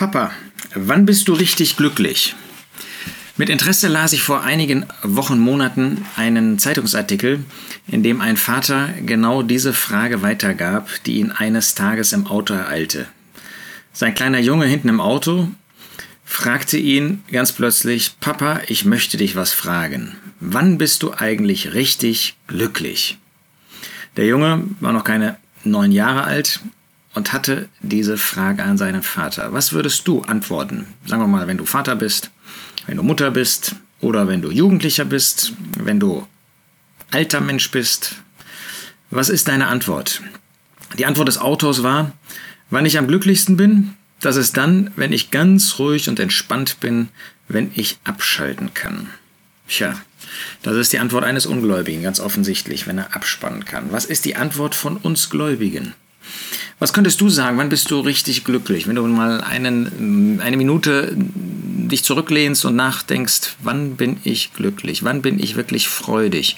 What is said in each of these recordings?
Papa, wann bist du richtig glücklich? Mit Interesse las ich vor einigen Wochen, Monaten einen Zeitungsartikel, in dem ein Vater genau diese Frage weitergab, die ihn eines Tages im Auto ereilte. Sein kleiner Junge hinten im Auto fragte ihn ganz plötzlich, Papa, ich möchte dich was fragen. Wann bist du eigentlich richtig glücklich? Der Junge war noch keine neun Jahre alt, und hatte diese Frage an seinen Vater. Was würdest du antworten? Sagen wir mal, wenn du Vater bist, wenn du Mutter bist oder wenn du Jugendlicher bist, wenn du alter Mensch bist. Was ist deine Antwort? Die Antwort des Autors war, wann ich am glücklichsten bin, das ist dann, wenn ich ganz ruhig und entspannt bin, wenn ich abschalten kann. Tja, das ist die Antwort eines Ungläubigen, ganz offensichtlich, wenn er abspannen kann. Was ist die Antwort von uns Gläubigen? Was könntest du sagen? Wann bist du richtig glücklich? Wenn du mal einen, eine Minute dich zurücklehnst und nachdenkst, wann bin ich glücklich? Wann bin ich wirklich freudig?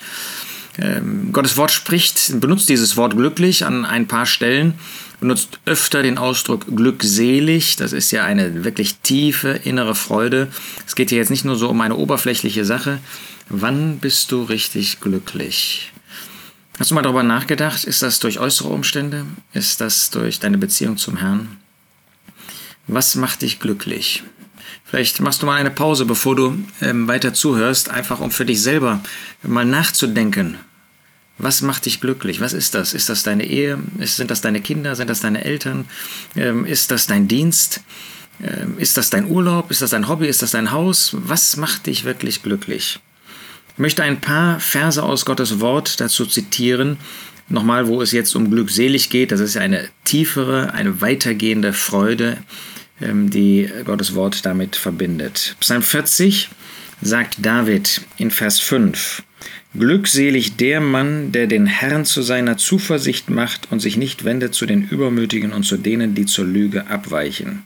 Ähm, Gottes Wort spricht, benutzt dieses Wort glücklich an ein paar Stellen, benutzt öfter den Ausdruck glückselig. Das ist ja eine wirklich tiefe innere Freude. Es geht hier jetzt nicht nur so um eine oberflächliche Sache. Wann bist du richtig glücklich? Hast du mal darüber nachgedacht? Ist das durch äußere Umstände? Ist das durch deine Beziehung zum Herrn? Was macht dich glücklich? Vielleicht machst du mal eine Pause, bevor du ähm, weiter zuhörst, einfach um für dich selber mal nachzudenken. Was macht dich glücklich? Was ist das? Ist das deine Ehe? Ist, sind das deine Kinder? Sind das deine Eltern? Ähm, ist das dein Dienst? Ähm, ist das dein Urlaub? Ist das dein Hobby? Ist das dein Haus? Was macht dich wirklich glücklich? Ich möchte ein paar Verse aus Gottes Wort dazu zitieren. Nochmal, wo es jetzt um glückselig geht. Das ist eine tiefere, eine weitergehende Freude, ähm, die Gottes Wort damit verbindet. Psalm 40 sagt David in Vers 5. Glückselig der Mann, der den Herrn zu seiner Zuversicht macht und sich nicht wendet zu den Übermütigen und zu denen, die zur Lüge abweichen.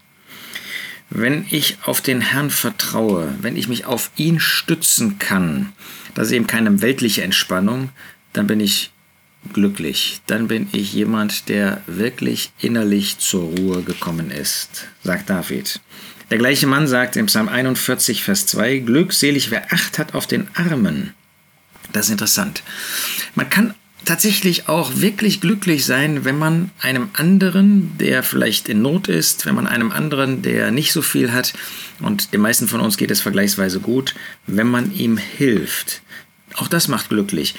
Wenn ich auf den Herrn vertraue, wenn ich mich auf ihn stützen kann, das ist eben keine weltliche Entspannung, dann bin ich glücklich. Dann bin ich jemand, der wirklich innerlich zur Ruhe gekommen ist, sagt David. Der gleiche Mann sagt im Psalm 41, Vers 2, Glückselig, wer Acht hat auf den Armen. Das ist interessant. Man kann tatsächlich auch wirklich glücklich sein, wenn man einem anderen, der vielleicht in Not ist, wenn man einem anderen, der nicht so viel hat, und den meisten von uns geht es vergleichsweise gut, wenn man ihm hilft. Auch das macht glücklich.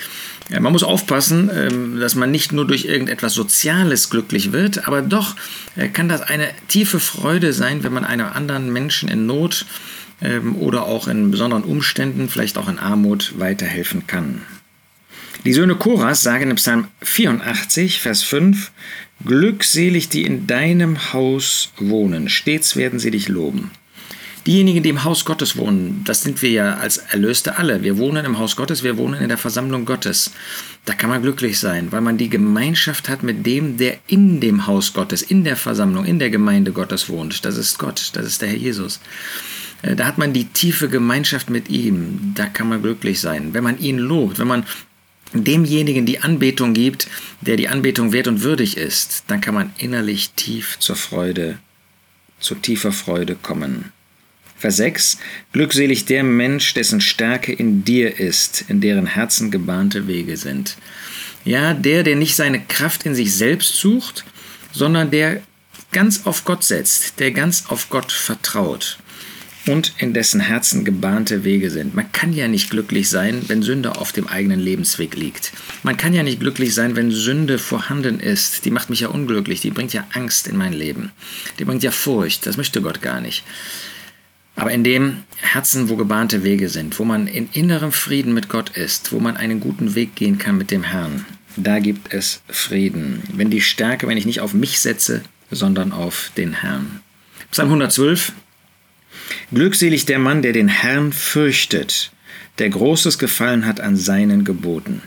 Ja, man muss aufpassen, ähm, dass man nicht nur durch irgendetwas Soziales glücklich wird, aber doch äh, kann das eine tiefe Freude sein, wenn man einem anderen Menschen in Not ähm, oder auch in besonderen Umständen, vielleicht auch in Armut, weiterhelfen kann. Die Söhne Koras sagen im Psalm 84, Vers 5, Glückselig, die in deinem Haus wohnen, stets werden sie dich loben. Diejenigen, die im Haus Gottes wohnen, das sind wir ja als Erlöste alle. Wir wohnen im Haus Gottes, wir wohnen in der Versammlung Gottes. Da kann man glücklich sein, weil man die Gemeinschaft hat mit dem, der in dem Haus Gottes, in der Versammlung, in der Gemeinde Gottes wohnt. Das ist Gott, das ist der Herr Jesus. Äh, da hat man die tiefe Gemeinschaft mit ihm. Da kann man glücklich sein. Wenn man ihn lobt, wenn man demjenigen die Anbetung gibt, der die Anbetung wert und würdig ist, dann kann man innerlich tief zur Freude, zu tiefer Freude kommen. Vers 6. Glückselig der Mensch, dessen Stärke in dir ist, in deren Herzen gebahnte Wege sind. Ja, der, der nicht seine Kraft in sich selbst sucht, sondern der ganz auf Gott setzt, der ganz auf Gott vertraut und in dessen Herzen gebahnte Wege sind. Man kann ja nicht glücklich sein, wenn Sünde auf dem eigenen Lebensweg liegt. Man kann ja nicht glücklich sein, wenn Sünde vorhanden ist. Die macht mich ja unglücklich, die bringt ja Angst in mein Leben. Die bringt ja Furcht, das möchte Gott gar nicht. Aber in dem Herzen, wo gebahnte Wege sind, wo man in innerem Frieden mit Gott ist, wo man einen guten Weg gehen kann mit dem Herrn, da gibt es Frieden. Wenn die Stärke, wenn ich nicht auf mich setze, sondern auf den Herrn. Psalm 112, Glückselig der Mann, der den Herrn fürchtet, der großes Gefallen hat an seinen Geboten.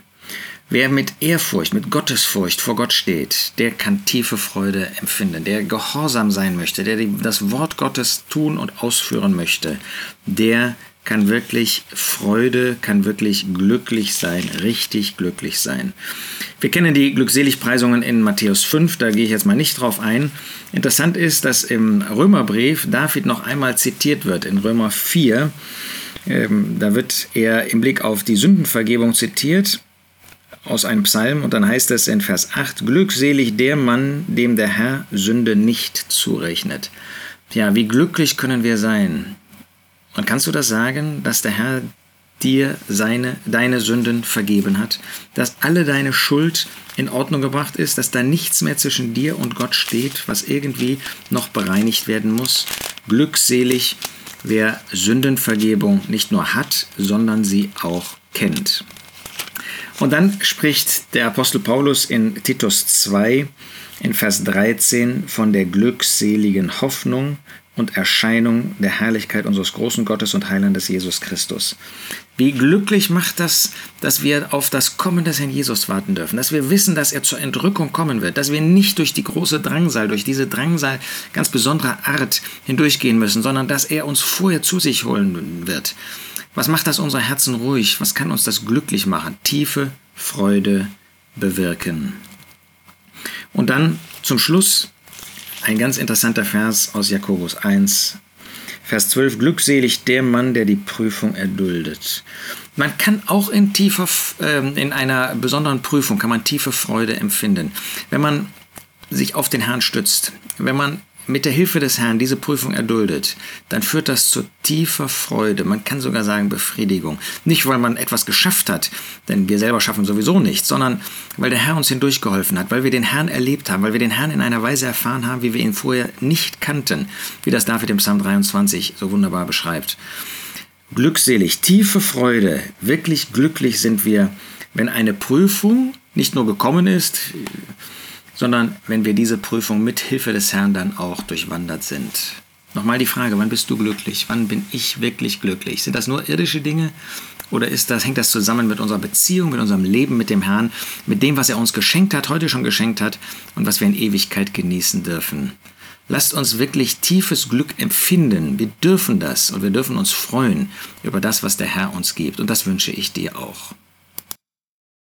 Wer mit Ehrfurcht, mit Gottesfurcht vor Gott steht, der kann tiefe Freude empfinden. Der gehorsam sein möchte, der das Wort Gottes tun und ausführen möchte, der kann wirklich Freude, kann wirklich glücklich sein, richtig glücklich sein. Wir kennen die Glückseligpreisungen in Matthäus 5, da gehe ich jetzt mal nicht drauf ein. Interessant ist, dass im Römerbrief David noch einmal zitiert wird, in Römer 4. Ähm, da wird er im Blick auf die Sündenvergebung zitiert aus einem Psalm und dann heißt es in Vers 8, Glückselig der Mann, dem der Herr Sünde nicht zurechnet. Ja, wie glücklich können wir sein? Und kannst du das sagen, dass der Herr dir seine, deine Sünden vergeben hat, dass alle deine Schuld in Ordnung gebracht ist, dass da nichts mehr zwischen dir und Gott steht, was irgendwie noch bereinigt werden muss? Glückselig, wer Sündenvergebung nicht nur hat, sondern sie auch kennt. Und dann spricht der Apostel Paulus in Titus 2 in Vers 13 von der glückseligen Hoffnung und Erscheinung der Herrlichkeit unseres großen Gottes und Heilandes Jesus Christus. Wie glücklich macht das, dass wir auf das Kommen des Herrn Jesus warten dürfen, dass wir wissen, dass er zur Entrückung kommen wird, dass wir nicht durch die große Drangsal, durch diese Drangsal ganz besonderer Art hindurchgehen müssen, sondern dass er uns vorher zu sich holen wird. Was macht das unsere Herzen ruhig? Was kann uns das glücklich machen? Tiefe Freude bewirken. Und dann zum Schluss ein ganz interessanter Vers aus Jakobus 1, Vers 12. Glückselig der Mann, der die Prüfung erduldet. Man kann auch in tiefer, äh, in einer besonderen Prüfung kann man tiefe Freude empfinden. Wenn man sich auf den Herrn stützt, wenn man mit der Hilfe des Herrn diese Prüfung erduldet, dann führt das zu tiefer Freude, man kann sogar sagen Befriedigung. Nicht, weil man etwas geschafft hat, denn wir selber schaffen sowieso nichts, sondern weil der Herr uns hindurchgeholfen hat, weil wir den Herrn erlebt haben, weil wir den Herrn in einer Weise erfahren haben, wie wir ihn vorher nicht kannten, wie das David im Psalm 23 so wunderbar beschreibt. Glückselig, tiefe Freude, wirklich glücklich sind wir, wenn eine Prüfung nicht nur gekommen ist, sondern wenn wir diese Prüfung mit Hilfe des Herrn dann auch durchwandert sind. Nochmal die Frage, wann bist du glücklich? Wann bin ich wirklich glücklich? Sind das nur irdische Dinge oder ist das, hängt das zusammen mit unserer Beziehung, mit unserem Leben mit dem Herrn, mit dem, was er uns geschenkt hat, heute schon geschenkt hat und was wir in Ewigkeit genießen dürfen? Lasst uns wirklich tiefes Glück empfinden. Wir dürfen das und wir dürfen uns freuen über das, was der Herr uns gibt. Und das wünsche ich dir auch.